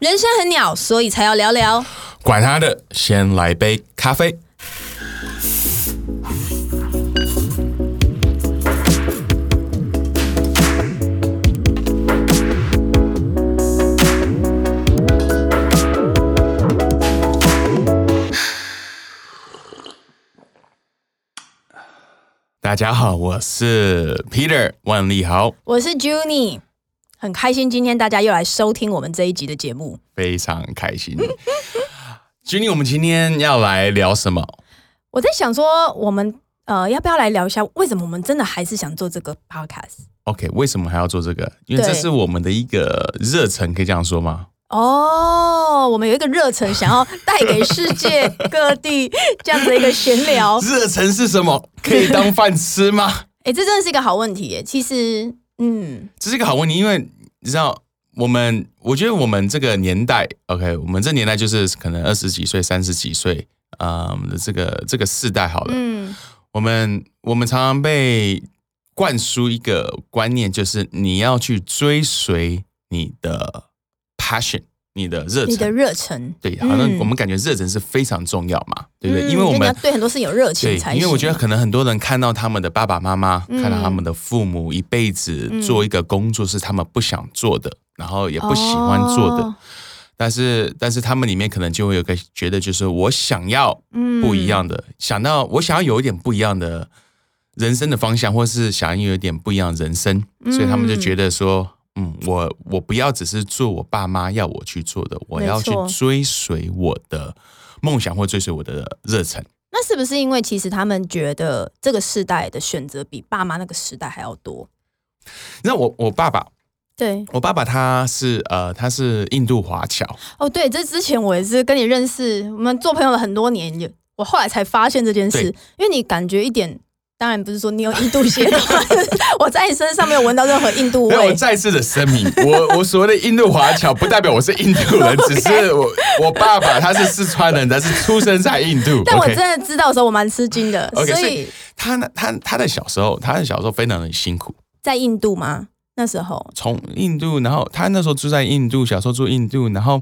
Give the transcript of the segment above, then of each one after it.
人生很鸟，所以才要聊聊。管他的，先来杯咖啡。大家好，我是 Peter 万利豪，我是 Junie，很开心今天大家又来收听我们这一集的节目。非常开心。Junie，我们今天要来聊什么？我在想说，我们呃要不要来聊一下，为什么我们真的还是想做这个 podcast？OK，为什么还要做这个？因为对这是我们的一个热忱，可以这样说吗？哦，我们有一个热忱，想要带给世界各地这样的一个闲聊。热忱是什么？可以当饭吃吗？哎，这真的是一个好问题耶。其实，嗯，这是一个好问题，因为你知道，我们我觉得我们这个年代，OK，我们这年代就是可能二十几岁、三十几岁，嗯，的这个这个世代好了，嗯，我们我们常常被灌输一个观念，就是你要去追随你的 passion，你的热你的。热忱，对，好像嗯我们感觉热忱是非常重要嘛，对不对？嗯因为我们对很多事情有热情对。因为我觉得可能很多人看到他们的爸爸妈妈，嗯看到他们的父母一辈子做一个工作是他们不想做的，然后也不喜欢做的，哦但是但是他们里面可能就会有个觉得，就是我想要嗯不一样的，想到我想要有一点不一样的人生的方向，或是想要有一点不一样的人生，所以他们就觉得说。嗯，我我不要只是做我爸妈要我去做的，我要去追随我的梦想或追随我的热忱。那是不是因为其实他们觉得这个世代的选择比爸妈那个时代还要多？那我我爸爸，对，我爸爸他是呃他是印度华侨，哦，对，这之前我也是跟你认识，我们做朋友了很多年，也我后来才发现这件事，因为你感觉一点，当然不是说你有印度血统，我在你身上没有闻到任何印度没有，我。再次的声明，我我所谓的印度华侨，不代表我是印度人，只是 我我爸爸他是四川人，但是出生在印度。但我真的知道的时候，我蛮吃惊的。OK，所以所以他呢，他他的小时候，他的小时候非常的辛苦，在印度吗？那时候从印度，然后他那时候住在印度，小时候住印度，然后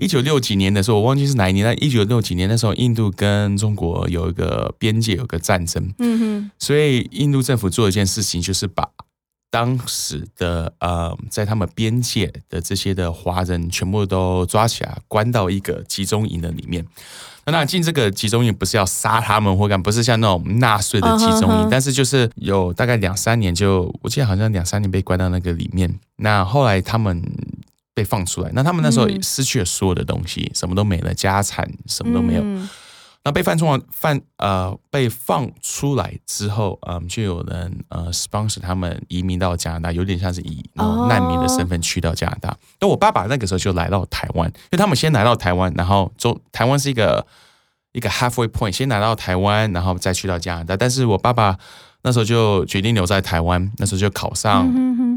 一九六几年的时候，我忘记是哪一年，但一九六几年那时候，印度跟中国有一个边界有个战争，嗯哼，所以印度政府做一件事情，就是把当时的呃，在他们边界的这些的华人全部都抓起来，关到一个集中营的里面。那进这个集中营不是要杀他们或干，不是像那种纳粹的集中营但是就是有大概两三年就，我记得好像两三年被关到那个里面。那后来他们被放出来，那他们那时候嗯失去了所有的东西，什么都没了，家产什么都没有。嗯那被放出来放呃被放出来之后，嗯，就有人呃 sponsor 他们移民到加拿大，有点像是以难民的身份去到加拿大。那、我爸爸那个时候就来到台湾，因为他们先来到台湾，然后中台湾是一个一个 halfway point，先来到台湾，然后再去到加拿大。但是我爸爸那时候就决定留在台湾，那时候就考上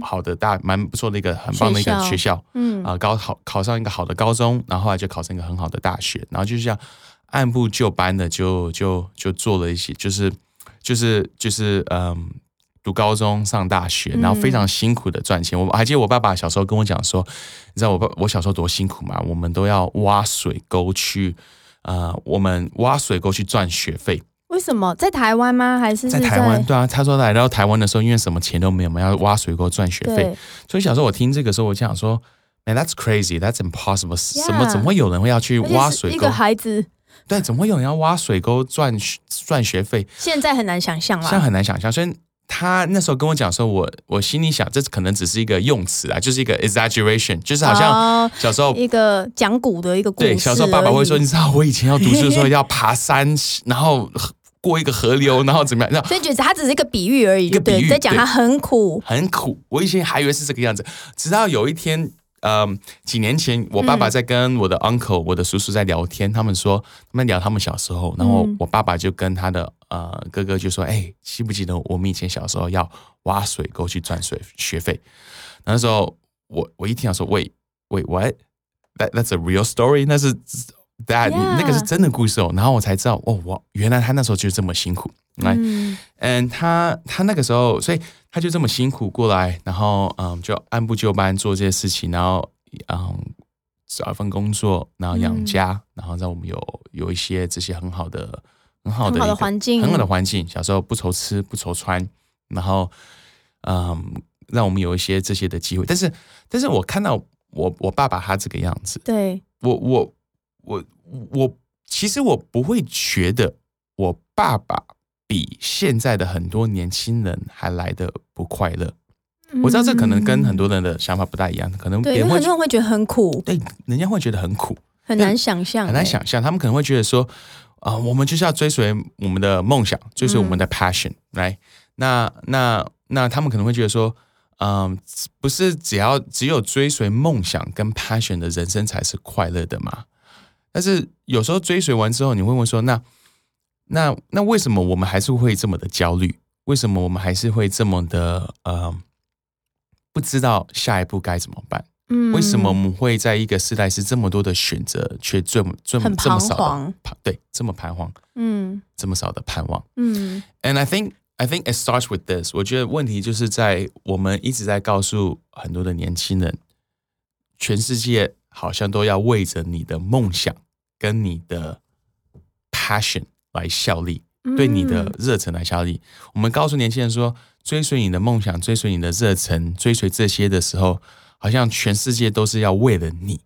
好的大蛮不错的一个很棒的一个学校。嗯啊、高考考上一个好的高中，然后后来就考上一个很好的大学，然后就这样按部就班的就就就做了一些，就是就是就是嗯。读高中、上大学，然后非常辛苦的赚钱。我还记得我爸爸小时候跟我讲说，你知道我爸我小时候多辛苦吗？我们都要挖水沟去，呃，我们挖水沟去赚学费。为什么在台湾吗？还是是在台湾，对啊，他说来到台湾的时候，因为什么钱都没有嘛，要挖水沟赚学费。所以小时候我听这个时候，我就想说，Man, that's crazy, that's impossible。什么怎么会有人会要去挖水沟是一个？孩子对，怎么会有人要挖水沟赚赚学费？现在很难想象了现在。很难想象。所以他那时候跟我讲说，我我心里想，这可能只是一个用词啊，就是一个 exaggeration，就是好像哦小时候。一个讲古的一个故事。对，小时候爸爸会说，你知道我以前要读书的时候 要爬山，然后过一个河流，然后怎么样？那所以觉得它只是一个比喻而已，一个对比喻对在讲它很苦。很苦。我以前还以为是这个样子，直到有一天，嗯，几年前，我爸爸在跟我的 uncle、我的叔叔在聊天，他们说他们聊他们小时候，然后嗯我爸爸就跟他的呃哥哥就说：“哎、记不记得我们以前小时候要挖水沟去赚水学费？”那时候我我一听到说：“Wait, wait, what? That that's a real story？那是 that Yeah 那个是真的故事哦。”然后我才知道，哦，我原来他那时候就这么辛苦。来，嗯，嗯，他他那个时候，所以他就这么辛苦过来，然后嗯，就按部就班做这些事情，然后嗯，找一份工作，然后养家，然后让我们有有一些这些很好的、很好的很好的环境很好的环境。小时候不愁吃不愁穿，然后嗯，让我们有一些这些的机会。但是，但是我看到我我爸爸他这个样子，对，我我我我，其实我不会觉得我爸爸比现在的很多年轻人还来的不快乐。我知道这可能跟很多人的想法不大一样，可能别对，因为很多人会觉得很苦，对人家会觉得很苦，很难想象，很难哎。想象，他们可能会觉得说，啊、我们就是要追随我们的梦想，追随我嗯们的 passion，来、那那那他们可能会觉得说，嗯、不是只要只有追随梦想跟 passion 的人生才是快乐的嘛？但是有时候追随完之后，你会问说，那那那为什么我们还是会这么的焦虑？为什么我们还是会这么的呃不知道下一步该怎么办？嗯为什么我们会在一个时代是这么多的选择，却这么这么这么少的彷对这么彷徨，嗯这么少的盼望嗯？And I think I think it starts with this。我觉得问题就是在我们一直在告诉很多的年轻人，全世界好像都要为着你的梦想跟你的 passion 来效力，对你的嗯热忱来效力。我们告诉年轻人说，追随你的梦想，追随你的热忱，追随这些的时候，好像全世界都是要为了你。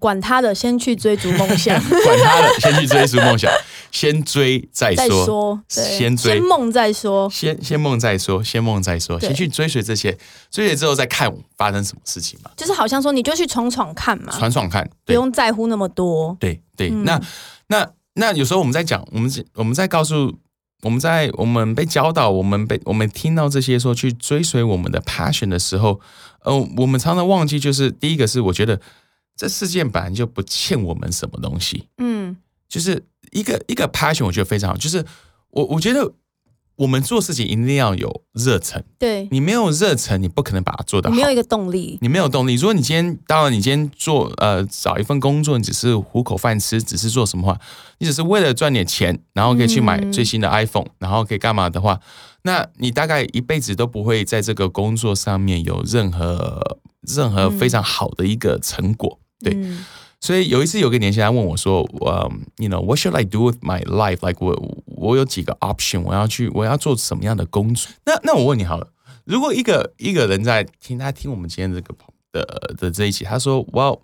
嗯，管他的，先去追逐梦想，管他的，先去追逐梦想，先追再再说，先追。先梦再说，先先梦再说，先梦再说，先去追随这些，追随之后再看发生什么事情嘛，就是好像说你就去闯闯看嘛，闯闯看，不用在乎那么多。对对。嗯。那那那有时候我们在讲，我们我们在告诉。我们在我们被教导，我们被我们听到这些说去追随我们的 passion 的时候，呃，我们常常忘记，就是第一个是我觉得这世界本来就不欠我们什么东西，嗯就是一个一个 passion，我觉得非常好。就是我我觉得我们做事情一定要有热忱，对，你没有热忱，你不可能把它做得好你没。有一个动力。你没有动力。如果你今天，当然你今天做呃找一份工作，你只是糊口饭吃，只是做什么话，你只是为了赚点钱，然后可以去买嗯最新的 iPhone，、然后可以干嘛的话，那你大概一辈子都不会在这个工作上面有任何任何非常好的一个成果。对，嗯所以有一次有个年轻人问我说，嗯、y o u know what should I do with my life? Like 我我有几个 option，我要去我要做什么样的工作？那那我问你好了，如果一个一个人在听他听我们今天这个的的这一期，他说，哇，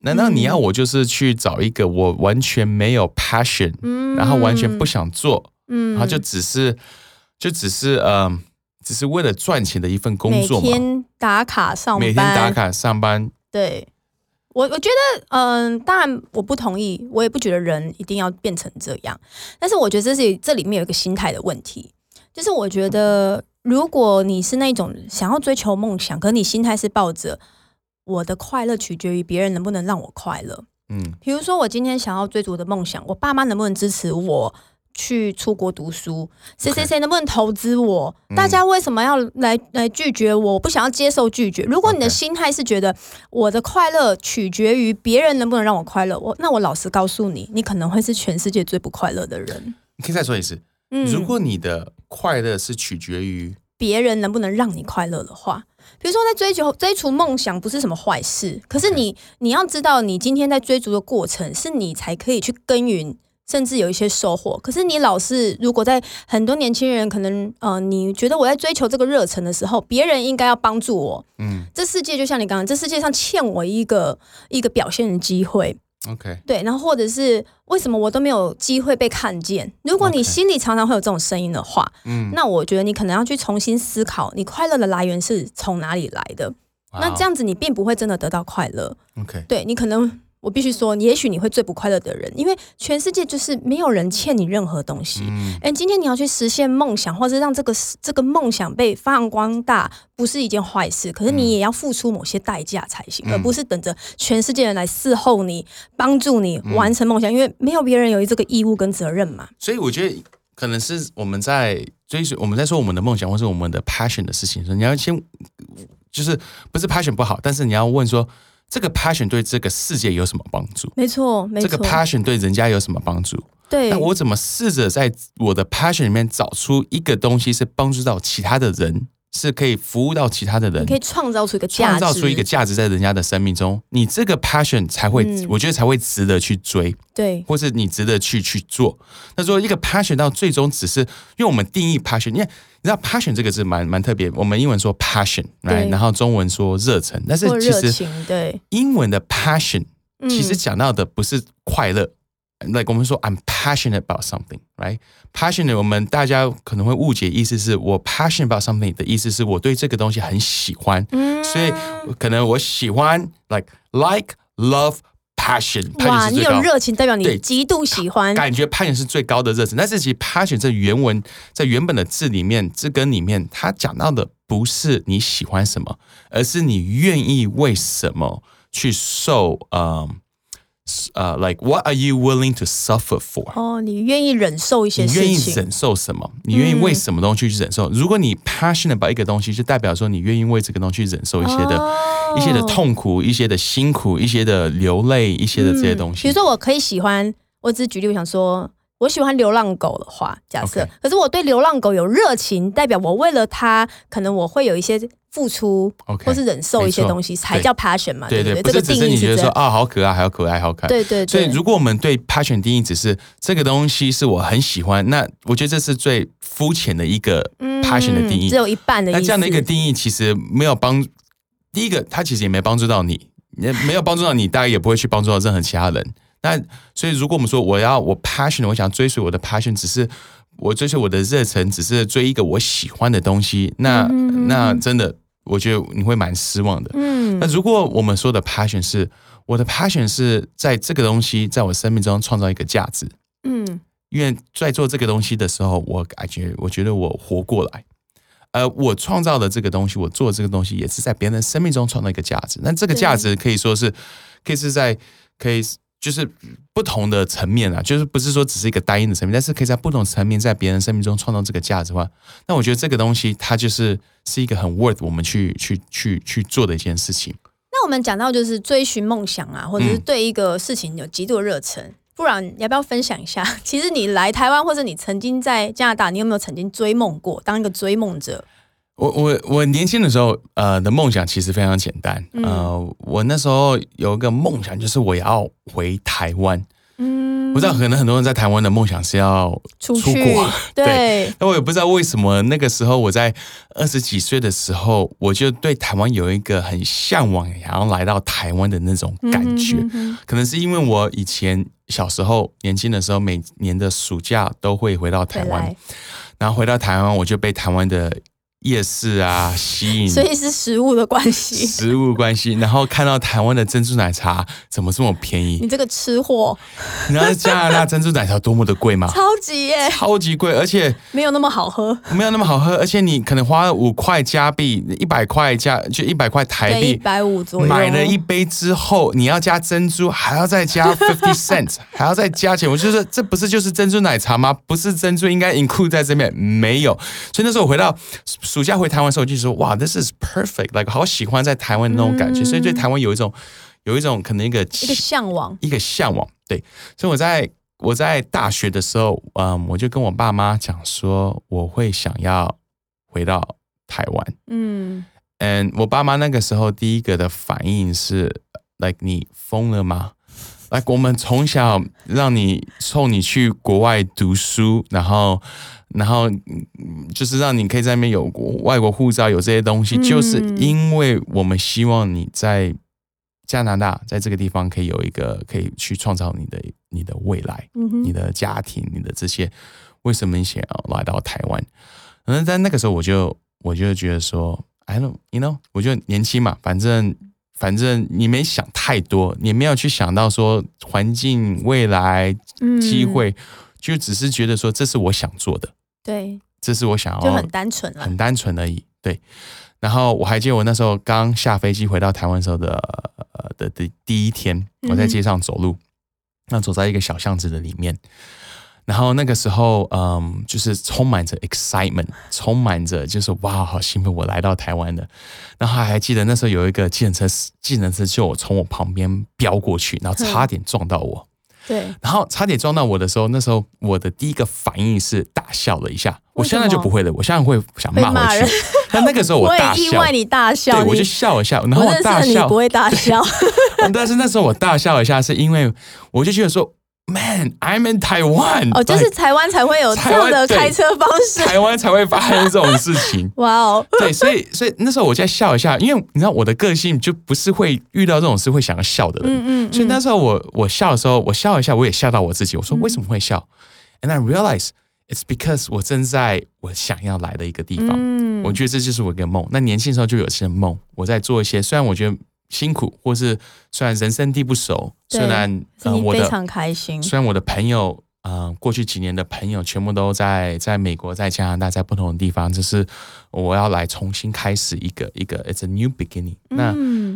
难道你要我就是去找一个我完全没有 passion，、嗯。然后完全不想做，嗯。然后就只是就只是嗯、只是为了赚钱的一份工作嘛？每天打卡上班，每天打卡上班，对我，我觉得，嗯、当然我不同意，我也不觉得人一定要变成这样。但是我觉得这是这里面有一个心态的问题，就是我觉得如果你是那种想要追求梦想，可你心态是抱着我的快乐取决于别人能不能让我快乐。嗯比如说，我今天想要追逐我的梦想，我爸妈能不能支持我去出国读书？谁谁谁能不能投资我？嗯大家为什么要来来拒绝我？我不想要接受拒绝。如果你的心态是觉得我的快乐取决于别人能不能让我快乐，我那我老实告诉你，你可能会是全世界最不快乐的人。你可以再说一次。嗯，如果你的快乐是取决于别人能不能让你快乐的话，比如说在追求追逐梦想不是什么坏事，可是你你要知道，你今天在追逐的过程，是你才可以去耕耘。甚至有一些收获，可是你老是如果在很多年轻人可能呃，你觉得我在追求这个热忱的时候，别人应该要帮助我。嗯这世界就像你刚刚，这世界上欠我一个一个表现的机会，OK 对，然后或者是为什么我都没有机会被看见？如果你心里常常会有这种声音的话，嗯，那我觉得你可能要去重新思考，你快乐的来源是从哪里来的。那这样子，你并不会真的得到快乐。OK 对你可能，我必须说，也许你会最不快乐的人，因为全世界就是没有人欠你任何东西。嗯哎、今天你要去实现梦想，或是让这个这个梦想被发扬光大，不是一件坏事。可是你也要付出某些代价才行，嗯而不是等着全世界人来伺候你、帮助你完成梦想，因为没有别人有这个义务跟责任嘛。所以我觉得可能是我们在追随我们在说我们的梦想或是我们的 passion 的事情的时候，你要先就是不是 passion 不好，但是你要问说这个 passion 对这个世界有什么帮助？没错，没错，这个 passion 对人家有什么帮助？对那，我怎么试着在我的 passion 里面找出一个东西是帮助到其他的人是可以服务到其他的人你可，以创造出一个价值，创造出一个价值在人家的生命中，你这个 passion 才会，嗯。我觉得才会值得去追，对，或是你值得去去做。那说一个 passion 到最终只是，因为我们定义 passion，因为你知道 passion 这个字蛮蛮特别，我们英文说 passion，来，对然后中文说热忱，但是其实，对，英文的 passion 嗯。其实讲到的不是快乐。Like 我们说 I'm passionate about something, right? Passionate 我们大家可能会误解，意思是我 passionate about something 的意思是我对这个东西很喜欢，嗯所以可能我喜欢 like like love passion，哇，passion 是你最高。有热情，代表你对极度喜欢，感觉 passion 是最高的热情，但是其实 passion 这原文在原本的字里面字根里面，它讲到的不是你喜欢什么，而是你愿意为什么去受，嗯，呃，like what are you willing to suffer for？哦，你愿意忍受一些事情你愿意，忍受什么？你愿意为什么东西去忍受？如果你 passionate about 一个东西，就代表说你愿意为这个东西去忍受一些的、哦一些的痛苦、一些的辛苦、一些的流泪、一些的这些东西。嗯比如说，我可以喜欢，我只是举例，我想说，我喜欢流浪狗的话，假设可是我对流浪狗有热情，代表我为了它，可能我会有一些付出或是忍受一些东西，才叫 passion 嘛，对对，不对？这个定义是。你觉得说啊，好可爱，好可爱，好可爱。对对对，所以，如果我们对 passion 定义只是这个东西是我很喜欢，那我觉得这是最肤浅的一个 passion 的定义。嗯只有一半的意思。那这样的一个定义其实没有帮，第一个它其实也没帮助到你，也没有帮助到你，大概也不会去帮助到任何其他人。那所以，如果我们说我要我 passion，我想追随我的 passion，只是我追随我的热忱，只是追一个我喜欢的东西，那、那真的我觉得你会蛮失望的。嗯。那如果我们说的 passion 是我的 passion 是在这个东西在我生命中创造一个价值，嗯。因为在做这个东西的时候，我感觉我觉得我活过来，呃，我创造的这个东西，我做这个东西也是在别人的生命中创造一个价值。那这个价值可以说是，可以是在可以就是不同的层面啊，就是不是说只是一个单一的层面，但是可以在不同层面在别人生命中创造这个价值的话，那我觉得这个东西它就是是一个很 worth 我们去去去去做的一件事情。那我们讲到就是追寻梦想啊，或者是嗯对一个事情有极度热忱。不然，要不要分享一下？其实你来台湾，或者你曾经在加拿大，你有没有曾经追梦过，当一个追梦者？我我我年轻的时候，呃的梦想其实非常简单。嗯呃，我那时候有一个梦想，就是我要回台湾。嗯，我知道可能很多人在台湾的梦想是要出国，对，那我也不知道为什么那个时候我在二十几岁的时候，我就对台湾有一个很向往，想要来到台湾的那种感觉。嗯哼哼可能是因为我以前小时候年轻的时候，每年的暑假都会回到台湾，然后回到台湾我就被台湾的夜市啊吸引，所以是食物的关系。食物关系，然后看到台湾的珍珠奶茶怎么这么便宜你？这个吃货，你知道加拿大珍珠奶茶多么的贵吗？超级耶，超级贵，而且没有那么好喝。没有那么好喝，而且你可能花了五块加币，一百块加就一百块台币，一币。百五左右。买了一杯之后，你要加珍珠，还要再加 fifty cents，还要再加钱。我就说，这不是就是珍珠奶茶吗？不是珍珠应该 include 在这边，没有。所以那时候我回到暑假回台湾的时候，我就说，哇，this is perfect，like 好喜欢在台湾的那种感觉。所以对台湾有一种有一种可能一个一个向往。一个向往。对，所以我在我在大学的时候，嗯，我就跟我爸妈讲说，我会想要回到台湾。嗯，嗯，我爸妈那个时候第一个的反应是，like 你疯了吗？like 我们从小让你送你去国外读书，然后。然后嗯就是让你可以在那边有国外国护照，有这些东西，嗯就是因为我们希望你在加拿大，在这个地方可以有一个可以去创造你的你的未来。嗯你的家庭，你的这些，为什么你想要来到台湾？嗯，在那个时候我就我就觉得说，I don't you know，我就年轻嘛，反正反正你没想太多，你没有去想到说环境、未来、嗯机会，就只是觉得说这是我想做的，对，这是我想要就很单纯了。很单纯而已。对，然后我还记得我那时候刚下飞机回到台湾时候的呃的的第一天，我在街上走路，那走在一个小巷子的里面，然后那个时候嗯，就是充满着 excitement，充满着就是哇，好兴奋，我来到台湾了。然后还记得那时候有一个计程车，计程车就从我旁边飙过去，然后差点撞到我。对，然后差点撞到我的时候，那时候我的第一个反应是大笑了一下。我现在就不会了，我现在会想骂回去。但那个时候我 大笑，意外你大笑，对，我就笑一下，然后我大笑不会大笑。但是那时候我大笑一下，是因为我就觉得说。Man, I'm in Taiwan。哦，就是台湾才会有这样的开车方式，台湾 才会发生这种事情。哇哦，对，所以所以那时候我在笑一下，因为你知道我的个性就不是会遇到这种事会想要笑的人。嗯嗯。所以那时候我我笑的时候，我笑一下，我也笑到我自己。我说为什么会笑？And I realize it's because 我正在我想要来的一个地方。嗯。我觉得这就是我一个梦。那年轻时候就有些梦，我在做一些，虽然我觉得。辛苦，或是虽然人生地不熟，虽然呃我的非常开心，虽然我的朋友，呃过去几年的朋友全部都在在美国，在加拿大，在不同的地方，就是我要来重新开始一个一个，it's a new beginning。那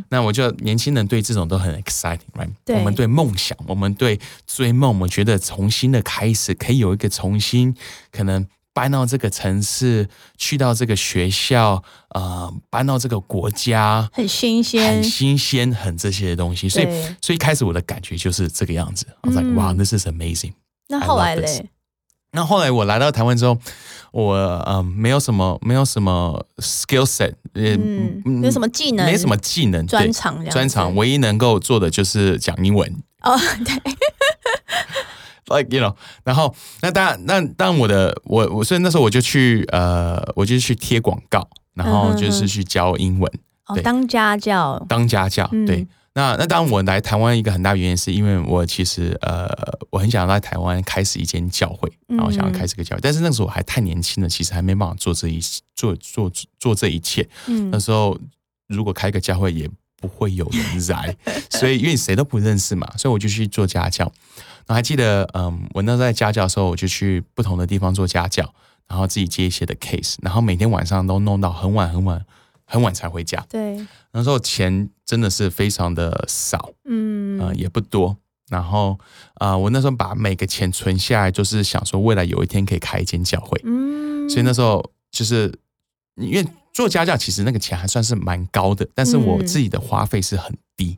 那我就年轻人对这种都很 exciting，right？我们对梦想，我们对追梦，我们觉得重新的开始可以有一个重新可能。搬到这个城市，去到这个学校，呃，搬到这个国家，很新鲜，很新鲜，很这些东西。所以，所以开始我的感觉就是这个样子。我在哇，this is amazing。那后来嘞？那后来我来到台湾之后，我呃，没有什么，没有什么 skill set，嗯，没有什么技能，没什么技能专长，专长，唯一能够做的就是讲英文。哦，对。Like you know，然后那当然，那当我的我我所以那时候我就去呃，我就去贴广告，然后就是去教英文，哦，当家教，当家教，对。那那当我来台湾一个很大原因是因为我其实呃，我很想在台湾开始一间教会，然后想要开始个教会，但是那时候我还太年轻了，其实还没办法做这一做做做这一切。嗯，那时候如果开个教会也不会有人来，所以因为谁都不认识嘛，所以我就去做家教。我还记得，嗯，我那时候在家教的时候，我就去不同的地方做家教，然后自己接一些的 case，然后每天晚上都弄到很晚很晚很晚才回家。对，那时候钱真的是非常的少，嗯，呃，也不多。然后，啊，我那时候把每个钱存下来，就是想说未来有一天可以开一间教会。嗯，所以那时候就是因为做家教，其实那个钱还算是蛮高的，但是我自己的花费是很低。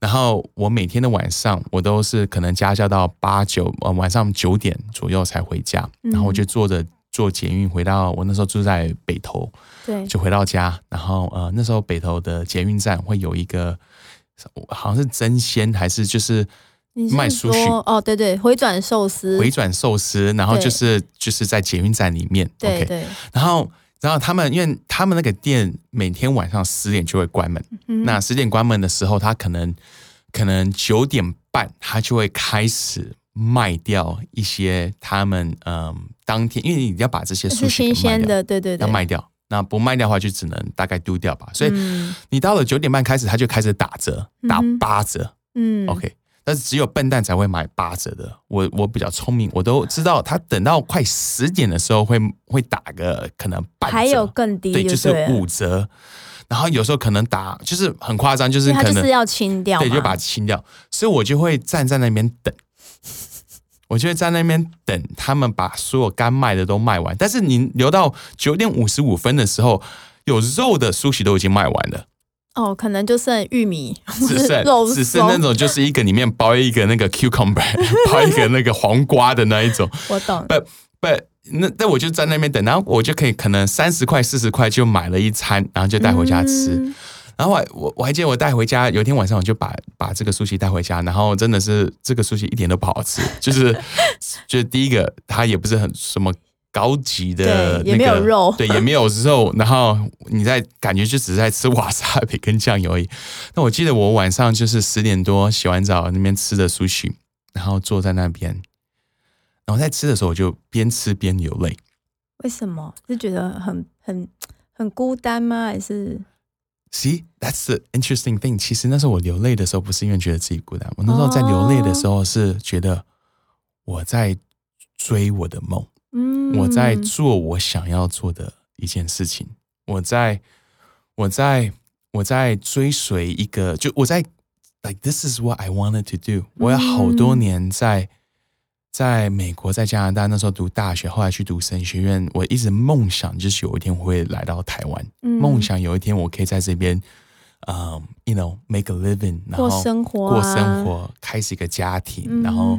然后我每天的晚上，我都是可能家教到八九呃晚上九点左右才回家，然后我就坐着坐捷运回到我那时候住在北投，对，就回到家。然后呃那时候北投的捷运站会有一个，好像是真鲜还是就是卖苏许哦，对对，回转寿司，回转寿司，然后就是就是在捷运站里面，对对，然后。然后他们，因为他们那个店每天晚上十点就会关门，嗯那十点关门的时候，他可能可能九点半他就会开始卖掉一些他们嗯当天，因为你要把这些是新鲜的，对对对，要卖掉。那不卖掉的话，就只能大概丢掉吧。所以你到了九点半开始，他就开始打折，打八折。嗯，OK。但是只有笨蛋才会买八折的。我我比较聪明，我都知道他等到快十点的时候会会打个可能半折，还有更低，对，就是五折。然后有时候可能打就是很夸张，就是可能要清掉，对，就把它清掉。所以我就会站在那边等，我就会在那边等他们把所有该卖的都卖完。但是你留到九点五十五分的时候，有肉的苏西都已经卖完了。哦，可能就剩玉米，只剩只剩那种，就是一个里面包一个那个 cucumber，包一个那个黄瓜的那一种。我懂。不不，那那我就在那边等，然后我就可以可能三十块四十块就买了一餐，然后就带回家吃。然后我我我还记得我带回家，有一天晚上我就把把这个苏西带回家，然后真的是这个苏西一点都不好吃，就是就是第一个它也不是很什么。高级的那个肉，对，也没有肉，然后你在感觉就只是在吃瓦萨比跟酱油而已。那我记得我晚上就是十点多洗完澡那边吃的苏西，然后坐在那边，然后在吃的时候我就边吃边流泪。为什么？是觉得很很很孤单吗？还是？See, that's the interesting thing. 其实那时候我流泪的时候，不是因为觉得自己孤单，我那时候在流泪的时候是觉得我在追我的梦。嗯，我在做我想要做的一件事情，我在，我在，我在追随一个，就我在，like this is what I wanted to do。我有好多年在，在美国，在加拿大，那时候读大学，后来去读神学院，我一直梦想，就是有一天会来到台湾，梦想有一天我可以在这边，嗯、y o u know make a living，然过后生活、过啊，生活，开始一个家庭，嗯，然后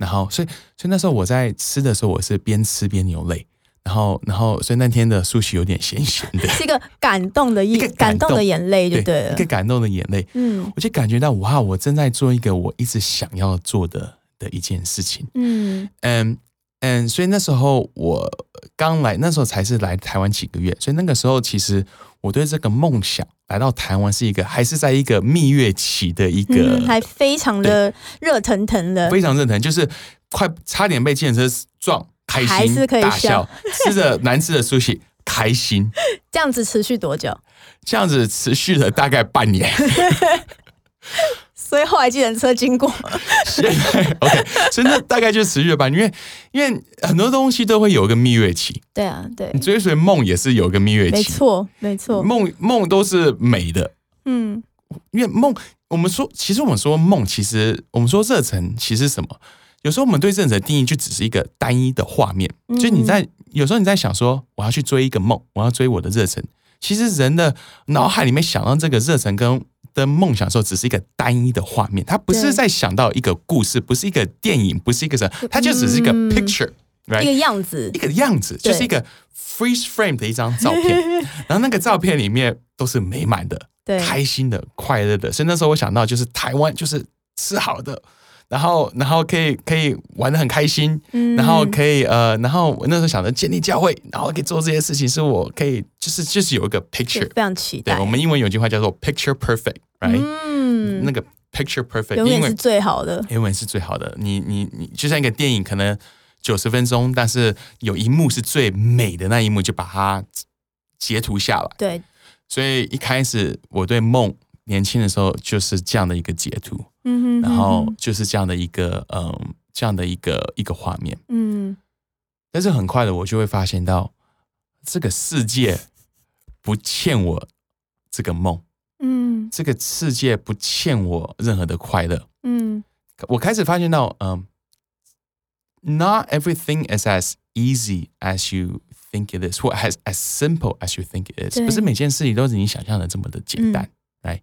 然后所以所以那时候我在吃的时候，我是边吃边流泪。然后，然后，所以那天的苏西有点咸咸的，是一个感动的 一个，感动的眼泪就对了一个。感动的眼泪，嗯我就感觉到哇，我正在做一个我一直想要做的的一件事情。嗯嗯嗯，所以那时候我刚来，那时候才是来台湾几个月，所以那个时候其实我对这个梦想来到台湾是一个还是在一个蜜月期的一个、嗯，还非常的热腾腾的。非常热腾，就是快差点被计程车撞，开心还是可以大笑笑，吃着难吃的苏西，开心，这样子持续多久？这样子持续了大概半年。所以后来计程车经过，现在 OK，所以那大概就持续了半年，因为因为很多东西都会有一个蜜月期，对啊，对。你，追随梦也是有一个蜜月期，没错，没错。梦梦都是美的，嗯。因为梦，我们说，其实我们说梦，其实我们说热忱，其实什么？有时候我们对热忱的定义就只是一个单一的画面，嗯。就你在有时候你在想说，我要去追一个梦，我要追我的热忱。其实人的脑海里面想到这个热忱跟的梦想的时候，只是一个单一的画面，他不是在想到一个故事，不是一个电影，不是一个什么，他就只是一个嗯。picture，、一？个样子。一，个样子，就是一个 freeze frame 的一张照片，然后那个照片里面都是美满的，对，开心的、快乐的。所以那时候我想到，就是台湾就是吃好的，然后然后可以可以玩的很开心，嗯然后可以呃，然后我那时候想着建立教会，然后可以做这些事情，是我可以就是就是有一个 picture。非常期待。对我们英文有句话叫做 picture perfect，right？、嗯，那个 picture perfect，因为永远是最好的。英文是最好的。你你你，就像一个电影，可能九十分钟，但是有一幕是最美的那一幕，就把它截图下来。对，所以一开始我对梦，年轻的时候就是这样的一个截图，嗯哼然后就是这样的一个嗯，这样的一个一个画面。嗯。但是很快的，我就会发现到这个世界不欠我这个梦，嗯。这个世界不欠我任何的快乐。嗯。我开始发现到，嗯，not everything is as easy as you think it is，或 as as simple as you think it is，不是每件事情都是你想象的这么的简单，来，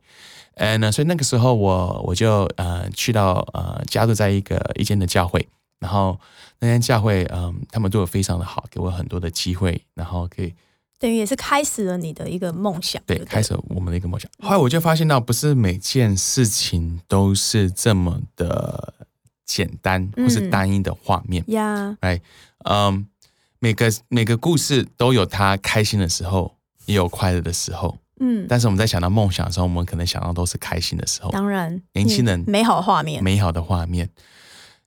呃，那所以那个时候我我就呃去到呃加入在一个一间的教会，然后那间教会，嗯，他们对我非常的好，给我很多的机会，然后可以等于也是开始了你的一个梦想。不对开始我们的一个梦想。后来我就发现到，不是每件事情都是这么的简单或是嗯单一的画面。呀，嗯，每个每个故事都有他开心的时候，也有快乐的时候。嗯，但是我们在想到梦想的时候，我们可能想到都是开心的时候，当然，年轻人嗯美好画面。美好的画面。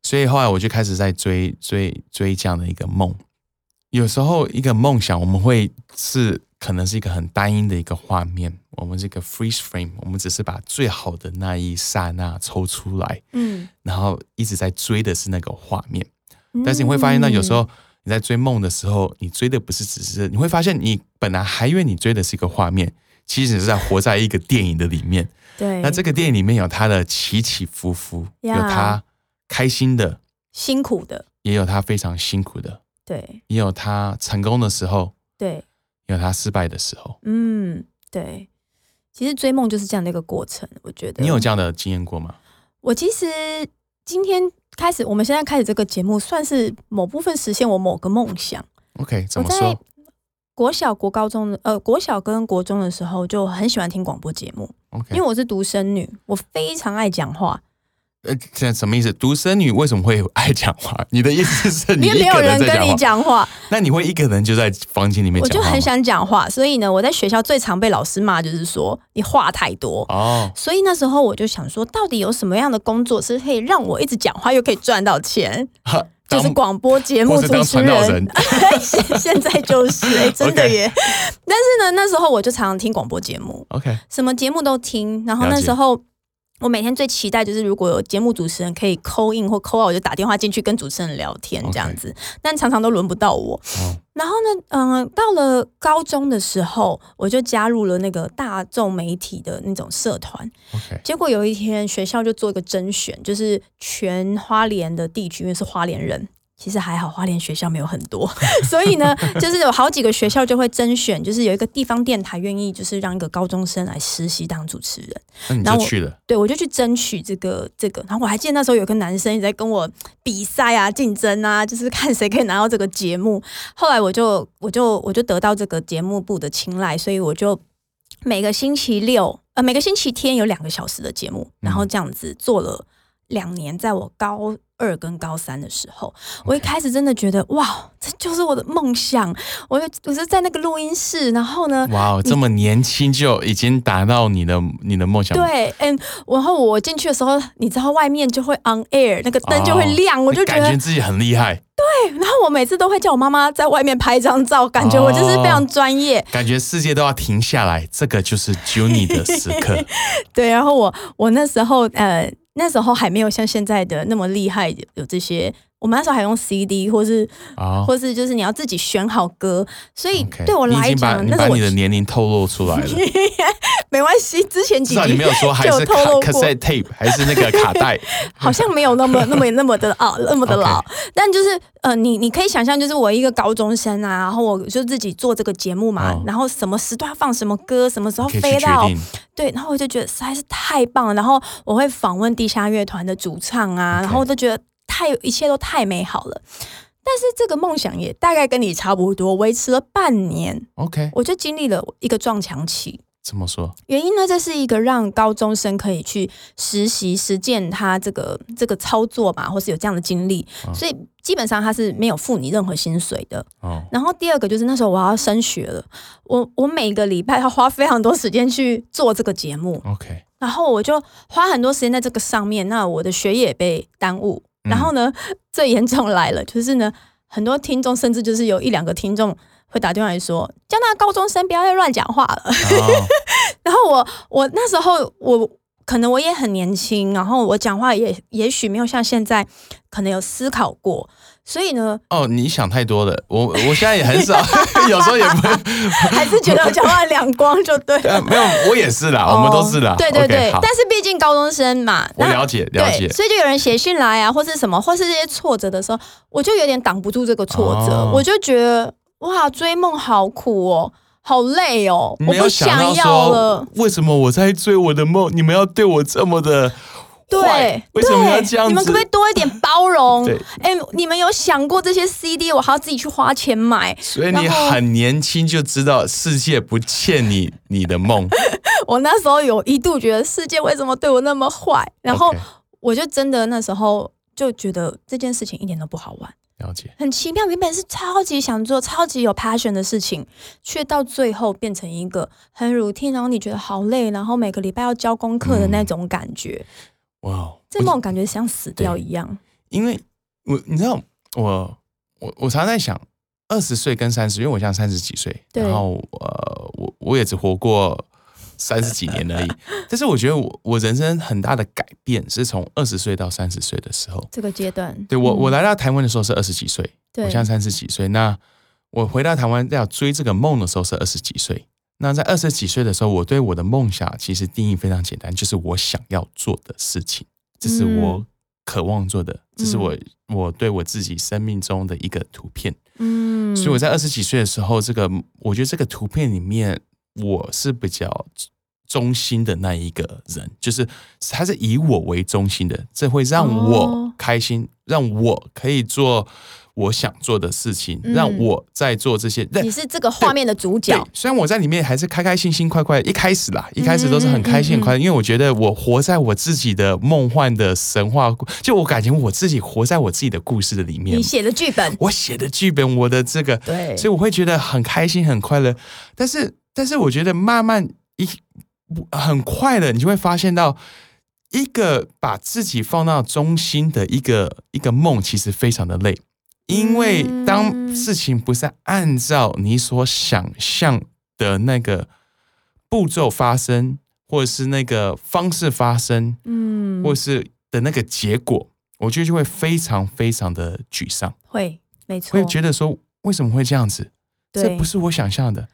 所以后来我就开始在追追追这样的一个梦。有时候一个梦想，我们会是可能是一个很单一的一个画面，我们这个 freeze frame，我们只是把最好的那一刹那抽出来，嗯，然后一直在追的是那个画面。但是你会发现到有时候你在追梦的时候，你追的不是只是，你会发现你本来还以为你追的是一个画面，其实是在活在一个电影的里面。嗯对，那这个电影里面有他的起起伏伏，有呀它开心的，辛苦的，也有他非常辛苦的，对也有他成功的时候，对，也有他失败的时候。嗯，对。其实追梦就是这样的一个过程，我觉得。你有这样的经验过吗？我其实今天开始，我们现在开始这个节目，算是某部分实现我某个梦想。OK，怎么说国小、国高中的呃，国小跟国中的时候就很喜欢听广播节目，？OK，因为我是独生女，我非常爱讲话，呃，这什么意思？独生女为什么会爱讲话？你的意思是你没有人跟你在讲话？那你会一个人就在房间里面？我就很想讲话，所以呢，我在学校最常被老师骂，就是说你话太多。哦，所以那时候我就想说，到底有什么样的工作是可以让我一直讲话又可以赚到钱？哈就是广播节目主持人人。现现在就是、哎，真的耶。但是呢，那时候我就常常听广播节目，OK，什么节目都听。然后那时候我每天最期待就是如果有节目主持人可以 call in 或 call out，我就打电话进去跟主持人聊天这样子。但常常都轮不到我。哦然后呢，嗯、到了高中的时候，我就加入了那个大众媒体的那种社团。结果有一天学校就做一个甄选，就是全花莲的地区，因为是花莲人，其实还好，花莲学校没有很多，所以呢，就是有好几个学校就会甄选，就是有一个地方电台愿意就是让一个高中生来实习当主持人。那你就去了，对，我就去争取这个这个，然后我还记得那时候有个男生一直在跟我比赛啊、竞争啊，就是看谁可以拿到这个节目。后来我就我就我就得到这个节目部的青睐，所以我就每个星期六呃每个星期天有两个小时的节目，然后这样子做了两年，在我高二跟高三的时候，我一开始真的觉得哇，这就是我的梦想。我就我是在那个录音室，然后呢，哇哦，这么年轻就已经达到你的你的梦想，对，嗯，然后我进去的时候，你知道外面就会 on air，那个灯就会哦亮，我就觉得，感觉自己很厉害，对然后我每次都会叫我妈妈在外面拍一张照，感觉我就是非常专业。感觉世界都要停下来，这个就是 Juni 的时刻。对，然后我我那时候呃那时候还没有像现在的那么厉害，有这些。我们那时候还用 CD，或是、啊或是就是你要自己选好歌，所以对我来讲，那是我你把你的年龄透露出来了，没关系。之前几至少你没有说还是有卡透露过 cassette tape 还是那个卡带，好像没有那么 那么那么的啊，那么的老。但就是呃，你你可以想象，就是我一个高中生啊，然后我就自己做这个节目嘛，哦然后什么时段放什么歌，什么时候飞到。对，然后我就觉得实在是太棒了。然后我会访问地下乐团的主唱啊然后我都觉得太一切都太美好了。但是这个梦想也大概跟你差不多，维持了半年，OK，我就经历了一个撞墙期。怎么说？原因呢，这是一个让高中生可以去实习实践他这个这个操作嘛，或是有这样的经历，嗯所以基本上他是没有付你任何薪水的。哦，然后第二个就是那时候我要升学了，我我每个礼拜要花非常多时间去做这个节目，OK，然后我就花很多时间在这个上面，那我的学业也被耽误。嗯。然后呢，最严重来了，就是呢，很多听众甚至就是有一两个听众会打电话来说，叫那个高中生不要再乱讲话了。哦。然后我我那时候我可能我也很年轻，然后我讲话也也许没有像现在可能有思考过，所以呢，哦，你想太多了。我我现在也很少，有时候也不还是觉得我讲话两光就对了。呃没有，我也是啦，我们都是啦。哦对对对好但是毕竟高中生嘛，我了解了解对，。所以就有人写信来啊，或是什么，或是这些挫折的时候，我就有点挡不住这个挫折，哦我就觉得哇，追梦好苦哦，好累哦，我不没有想要了。，为什么我在追我的梦，你们要对我这么的对？，为什么要这样子？你们可不可以多一点包容？对，哎、你们有想过这些 CD 我还要自己去花钱买？所以你很年轻就知道世界不欠你你的梦。我那时候有一度觉得世界为什么对我那么坏，然后我就真的那时候就觉得这件事情一点都不好玩。了解。很奇妙，原本是超级想做、超级有 passion 的事情，却到最后变成一个很 routine，然后你觉得好累，然后每个礼拜要交功课的那种感觉，哇哦，这梦感觉像死掉一样。因为我你知道我我我常常在想，二十岁跟三十，因为我现在三十几岁，然后呃我我也只活过三十几年而已，但是我觉得我我人生很大的改变是从二十岁到三十岁的时候。这个阶段，对我、嗯我来到台湾的时候是二十几岁，对我现在三十几岁。那我回到台湾要追这个梦的时候是二十几岁。那在二十几岁的时候，我对我的梦想其实定义非常简单，就是我想要做的事情，这是我嗯渴望做的，这是我我对我自己生命中的一个图片。嗯，所以我在二十几岁的时候，这个我觉得这个图片里面，我是比较中心的那一个人，就是他是以我为中心的，这会让我哦。开心，让我可以做我想做的事情，嗯。让我在做这些。你是这个画面的主角，，虽然我在里面还是开开心心、快快，一开始啦，一开始都是很开心、很快乐，因为我觉得我活在我自己的梦幻的神话，就我感觉我自己活在我自己的故事的里面。你，写的剧本，我写的剧本，我的这个，对，所以我会觉得很开心、很快乐。但是，但是我觉得慢慢一很快的，你就会发现到一个把自己放到中心的一个一个梦，其实非常的累，因为当事情不是按照你所想象的那个步骤发生，或者是那个方式发生，嗯，或是的那个结果，我觉得就会非常非常的沮丧，会，没错会，觉得说为什么会这样子？这不，是我想象的，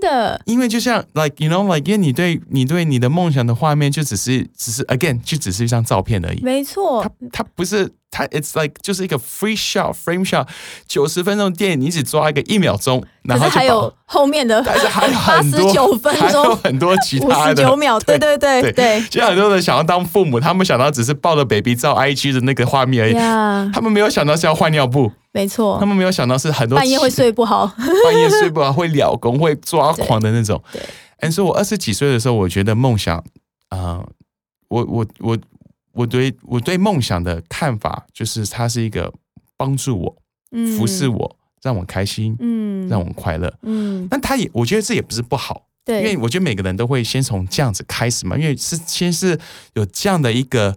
的，因为就像 like you know like 因为你对你对你的梦想的画面就只是只是 again 就只是一张照片而已，没错。它，它不是它 it's like 就是一个 free shot frame shot，九十分钟电影你只抓一个一秒钟，然后就还有后面的 但是还有很多九分还有钟，很多其五他的。九秒，对对对对对。现在很多人想要当父母，他们想到只是抱着 baby 照 IG 的那个画面而已，呀，他们没有想到是要换尿布，没错。他，们没有想到是很多半夜会睡不好，半夜睡不好，会了工，会抓狂的那种。对，哎，所以我二十几岁的时候，我觉得梦想，啊、我我我我对我对梦想的看法，就是它是一个帮助我、嗯。服侍，我、让我开心、嗯，让我快乐。嗯，但他也，我觉得这也不是不好，对。因为，我觉得每个人都会先从这样子开始嘛，因为是先是有这样的一个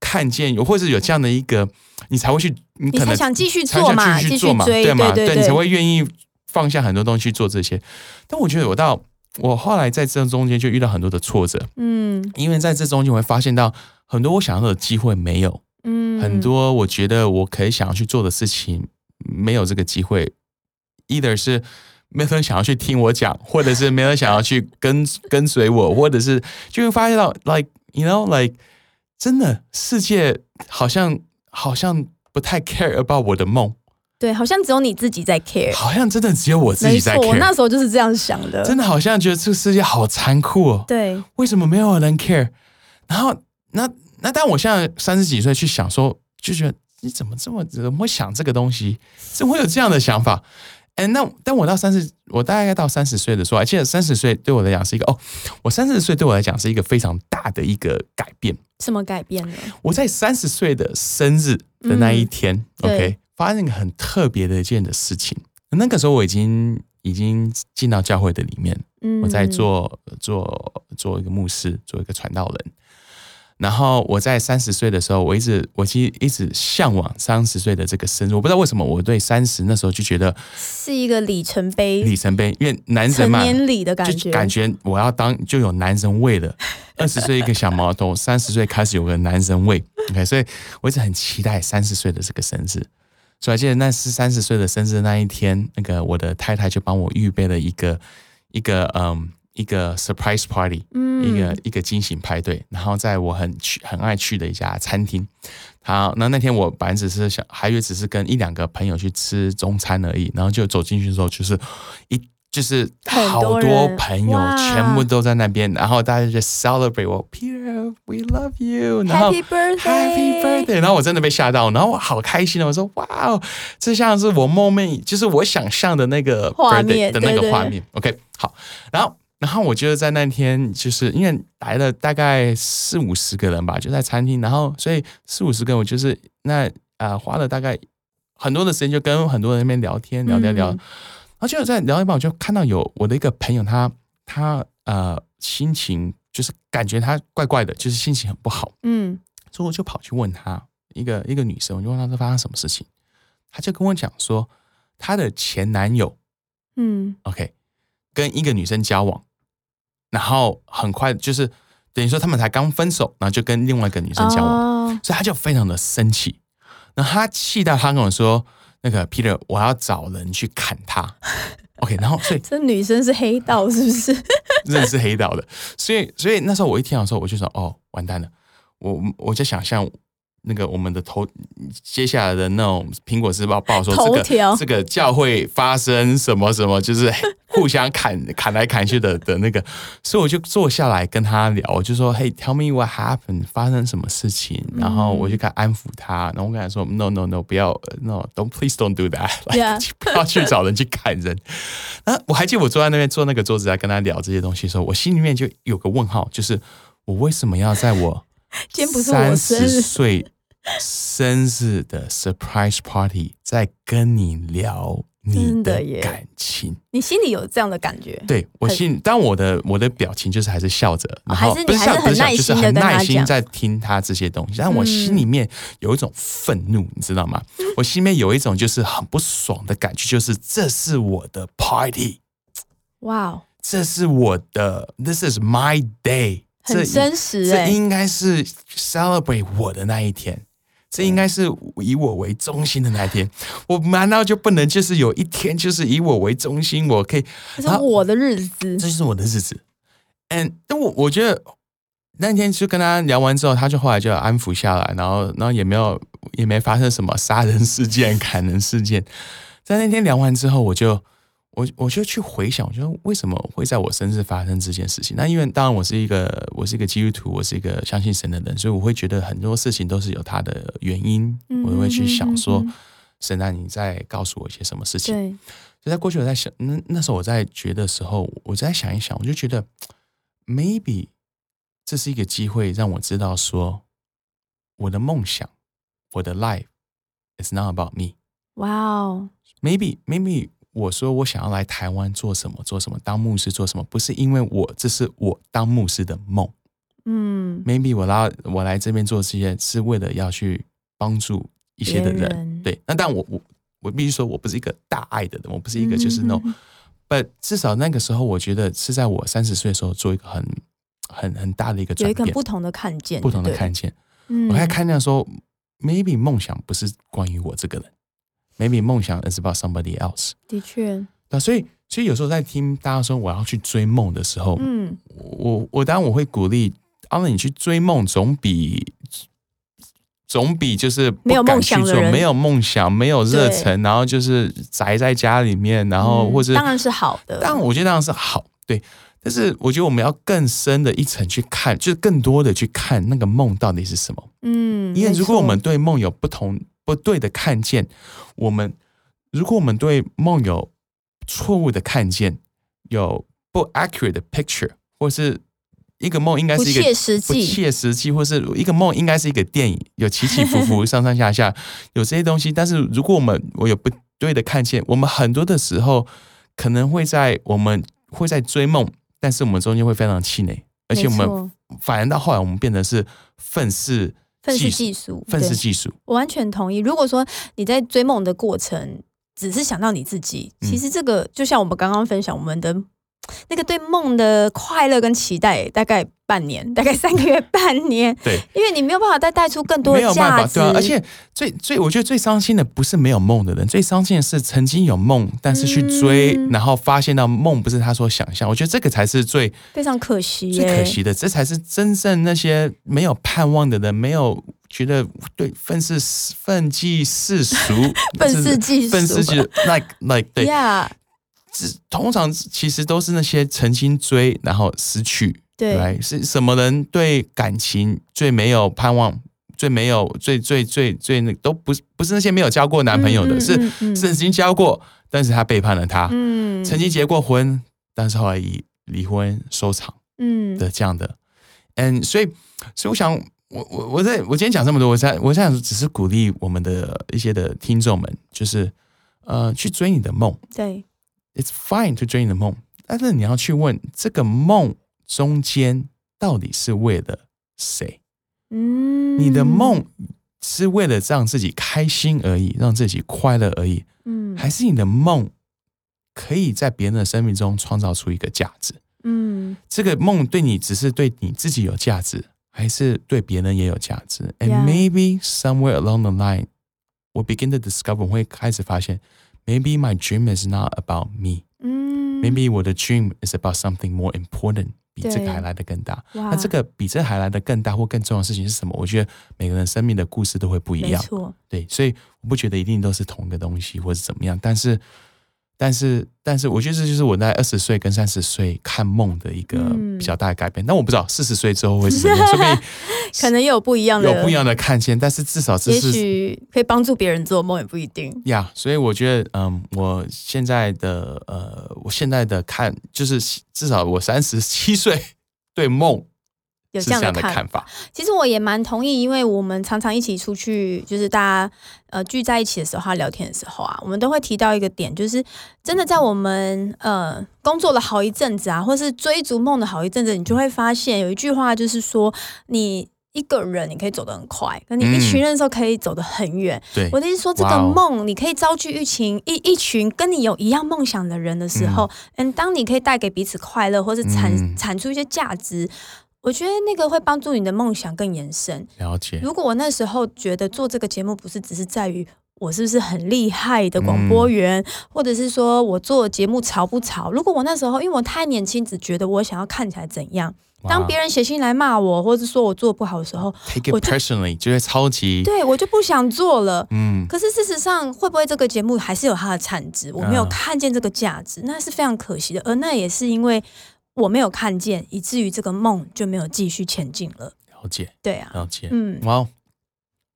看见，有或者有这样的一个，你才会去，你你才可能想继续做嘛，继续做嘛，对，嘛，对你才会愿意放下很多东西去做这些。但我觉得我到我后来在这中间就遇到很多的挫折，嗯因为在这中间我会发现到很多我想要的机会没有，嗯，很多我觉得我可以想要去做的事情没有这个机会，either 是。没有人想要去听我讲，或者是没有人想要去跟跟随我，或者是就会发现到，like you know like 真的世界好像好像不太 care about 我的梦，对，好像只有你自己在 care，好像真的只有我自己在没错，我 care，那时候就是这样想的，真的好像觉得这个世界好残酷哦，对，为什么没有人 care？然后那那但我现在三十几岁去想说，就觉得你怎么这么怎么会想这个东西？怎么会有这样的想法？哎，那但我到三十，我大概到三十岁的时候，而且三十岁对我来讲是一个哦，我三十岁对我来讲是一个非常大的一个改变。什么改变呢？我在三十岁的生日的那一天、嗯，OK，发生一个很特别的一件的事情。那个时候我已经已经进到教会的里面，嗯，我在做做做一个牧师，做一个传道人。然后我在三十岁的时候，我一直我其实一直向往三十岁的这个生日。我不知道为什么我对三十那时候就觉得是一个里程碑，里程碑，因为男人成嘛，年礼的感就觉，感觉我要当就有男人味了。二十岁一个小毛头，三十岁开始有个男人味。OK，所以我一直很期待三十岁的这个生日。所以我记得那是三十岁的生日那一天，那个我的太太就帮我预备了一个一个嗯一个 surprise party，嗯一个一个惊喜派对，然后在我很去很爱去的一家餐厅。好，那那天我本来只是想，还以为只是跟一两个朋友去吃中餐而已，然后就走进去的时候，就是一就是好多朋友全部都在那边，然后大家就 celebrate 我 Peter，we love you，然后 Happy birthday！然后我真的被吓到，然后我好开心哦！我说哇哦，这像是我梦寐，就是我想象的那个画 birthday 面的那个画面。OK，好，然后然后我觉得在那天，就是因为来了大概四五十个人吧，就在餐厅，然后所以四五十个，我就是那呃花了大概很多的时间，就跟很多人那边聊天，聊聊聊，嗯。然后就在聊一半，我就看到有我的一个朋友他，他呃心情就是感觉他怪怪的，就是心情很不好。嗯。所以我就跑去问他，一个一个女生，我就问她说发生什么事情，她就跟我讲说，她的前男友嗯。OK 跟一个女生交往，然后很快就是等于说他们才刚分手，然后就跟另外一个女生交往，哦。所以他就非常的生气，然后她气到他跟我说，那个 Peter，我要找人去砍他。OK，然后所以这女生是黑道是不是？认识黑道的，所以所以那时候我一听到的时候，我就说哦，完蛋了，我我就想象那个我们的头接下来的那种苹果日报报说这个这个教会发生什么什么，就是互相砍 砍来砍去的的那个，所以我就坐下来跟他聊，我就说，嘿，tell me what happened，发生什么事情，然后我就给他安抚他，然后我跟他说，no no no，不要，no，don't please don't do Yeah 不要去找人去砍人。那我还记得我坐在那边坐那个桌子在跟他聊这些东西的时候，我心里面就有个问号，就是我为什么要在我今天不是我三生日十岁生日的 surprise party 在跟你聊你的感情？你心里有这样的感觉？对我心，但我的我的表情就是还是笑着，然后不是不是笑，就是很耐心在听他这些东西，但我心里面有一种愤怒，你知道吗？我心里面有一种就是很不爽的感觉，就是这是我的 party。哇哦，这是我的，This is my day，很真实哎、这应该是 celebrate 我的那一天，这应该是以我为中心的那一天。我难道就不能就是有一天就是以我为中心，我可以，这是我的日子这。就是我的日子。嗯，但我我觉得那天就跟他聊完之后，他就后来就安抚下来，然后然后也没有也没发生什么杀人事件、砍人事件。在那天聊完之后，我就我我就去回想，我说为什么会在我生日发生这件事情？那因为当然我是一个我是一个基督徒，我是一个相信神的人，所以我会觉得很多事情都是有它的原因。我会去想说，神啊，你在告诉我一些什么事情？对，就在过去我在想，那那时候我在觉的时候，我在想一想，我就觉得 maybe 这是一个机会，让我知道说我的梦想，我的 life is not about me。哇哦，maybe maybe 我说我想要来台湾做什么做什么当牧师做什么，不是因为我这是我当牧师的梦。嗯，maybe 我来我来这边做这些是为了要去帮助一些的人。人对，那但我我我必须说我不是一个大爱的人，我不是一个就是那种。至少那个时候，我觉得是在我三十岁的时候做一个很很很大的一个转变，一个不同的看见，不同的看见。嗯我还看见说，maybe 梦想不是关于我这个人，maybe 梦想 is about somebody else。的确，那所以，所以有时候在听大家说我要去追梦的时候，嗯，我我当然我会鼓励，阿乐你去追梦，总比总比就是没有梦想的人没有梦想，没有热忱，然后就是宅在家里面，然后嗯或者当然是好的，当然，我觉得当然是好，对。但是我觉得我们要更深的一层去看，就是更多的去看那个梦到底是什么。嗯，因为如果我们对梦有不同不对的看见，我们如果我们对梦有错误的看见，有不 accurate 的 picture，或是一个梦应该是一个切实不际，切实际，或是一个梦应该是一个电影，有起起伏伏、上上下下，有这些东西。但是如果我们我有不对的看见，我们很多的时候可能会在我们会在追梦，但是我们中间会非常气馁，而且我们反而到后来我们变得是愤世愤世嫉嫉俗，愤世对嫉俗。我完全同意。如果说你在追梦的过程只是想到你自己，嗯其实这个就像我们刚刚分享，我们的那个对梦的快乐跟期待，大概半年，大概三个月、半年，对，因为你没有办法再带出更多的没有办法，价值，对啊。而且最最，我觉得最伤心的不是没有梦的人，最伤心的是曾经有梦，但是去追，嗯然后发现到梦不是他所想象。我觉得这个才是最非常可惜耶，最可惜的，这才是真正那些没有盼望的人，没有觉得对愤世愤激世俗，愤世嫉俗，愤世嫉俗，like like 对，呀只通常其实都是那些曾经追然后失去，对。来是什么人对感情最没有盼望，最没有最最最最那都不是不是那些没有交过男朋友的，是嗯嗯是曾经交过，但是他背叛了他，嗯。曾经结过婚，但是后来以离婚收场嗯。的这样的，嗯，所以所以我想。我我我在我今天讲这么多，我在我想只是鼓励我们的一些的听众们，就是呃去追你的梦，对 It's fine to dream 的梦，但是你要去问这个梦中间到底是为了谁？嗯你的梦是为了让自己开心而已，让自己快乐而已，嗯还是你的梦可以在别人的生命中创造出一个价值？嗯这个梦对你只是对你自己有价值，还是对别人也有价值 Yeah.？And maybe somewhere along the line，我 begin to discover，我会开始发现，maybe my dream is not about me。嗯 Maybe 我的 dream is about something more important，比这个还来的更大。哇那这个比这还来的更大或更重要的事情是什么？我觉得每个人生命的故事都会不一样。没错，对，所以我不觉得一定都是同一个东西或是怎么样。但是，但是，但是，我觉得这就是我在二十岁跟三十岁看梦的一个嗯比较大的改变。但我不知道四十岁之后会是怎么样，说不定可能也有不一样的，有不一样的看见。但是至少这是也是许可以帮助别人做梦，也不一定。呀所以我觉得，嗯，我现在的呃，我现在的看，就是至少我三十七岁对梦有这样的看看法。其实我也蛮同意，因为我们常常一起出去，就是大家呃聚在一起的时候，聊天的时候啊，我们都会提到一个点，就是真的在我们呃工作了好一阵子啊，或是追逐梦的好一阵子，你就会发现有一句话就是说，你一个人你可以走得很快，可你一群人的时候可以走得很远。对，我的意思说，这个梦你可以招聚一群一一群跟你有一样梦想的人的时候，嗯，当你可以带给彼此快乐，或是产、嗯。产出一些价值，我觉得那个会帮助你的梦想更延伸。了解。如果我那时候觉得做这个节目不是只是在于我是不是很厉害的广播员，或者是说我做节目潮不潮，如果我那时候因为我太年轻，只觉得我想要看起来怎样。当别人写信来骂我，或者说我做不好的时候，take 我 it personally，就会超级对我就不想做了。嗯可是事实上，会不会这个节目还是有它的产值？我没有嗯看见这个价值，那是非常可惜的。而那也是因为我没有看见，以至于这个梦就没有继续前进了。了解对啊，了解。嗯，哇哦，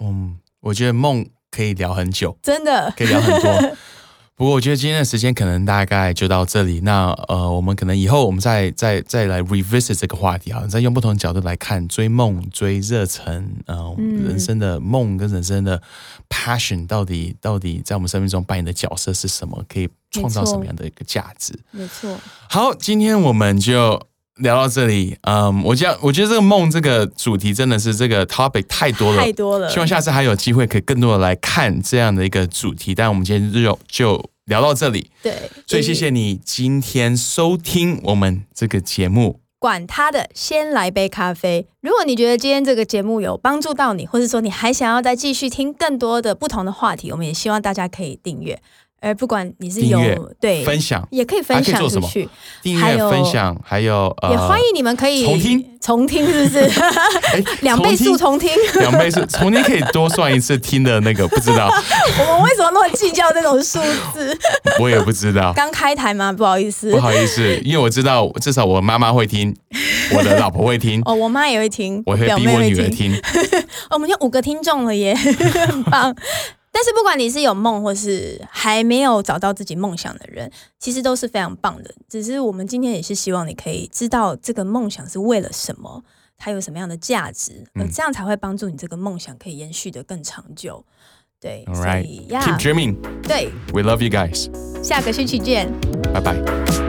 嗯，我觉得梦可以聊很久，真的，可以聊很多。不过我觉得今天的时间可能大概就到这里。那呃，我们可能以后我们再再再来 revisit 这个话题啊，再用不同的角度来看追梦、追热忱，呃，嗯人生的梦跟人生的 passion 到底到底在我们生命中扮演的角色是什么，可以创造什么样的一个价值？没错，好，今天我们就聊到这里。嗯，我觉得我觉得这个梦这个主题真的是这个 topic 太多了，太多了。希望下次还有机会可以更多的来看这样的一个主题。但我们今天就就聊到这里，对，所以谢谢你今天收听我们这个节目。管他的，先来杯咖啡。如果你觉得今天这个节目有帮助到你，或者说你还想要再继续听更多的不同的话题，我们也希望大家可以订阅。而不管你是有对分享、也可以分享出去，订阅、还有分享，还有呃，也欢迎你们可以重听，重听是不是？哎 两倍速重重听。两倍速，重听可以多算一次听的那个，不知道，我们为什么那么计较这种数字？我也不知道。刚开台吗？不好意思不。好意思，因为我知道至少我妈妈会听，我的老婆会听，哦，我妈也会听，我会逼我女儿听。我们有五个听众了耶，很棒。但是不管你是有梦，或是还没有找到自己梦想的人，其实都是非常棒的。只是我们今天也是希望你可以知道这个梦想是为了什么，它有什么样的价值，这样才会帮助你这个梦想可以延续的更长久。对 All 所以呀 keep dreaming. 对，We love you guys. 下个星期见。拜拜。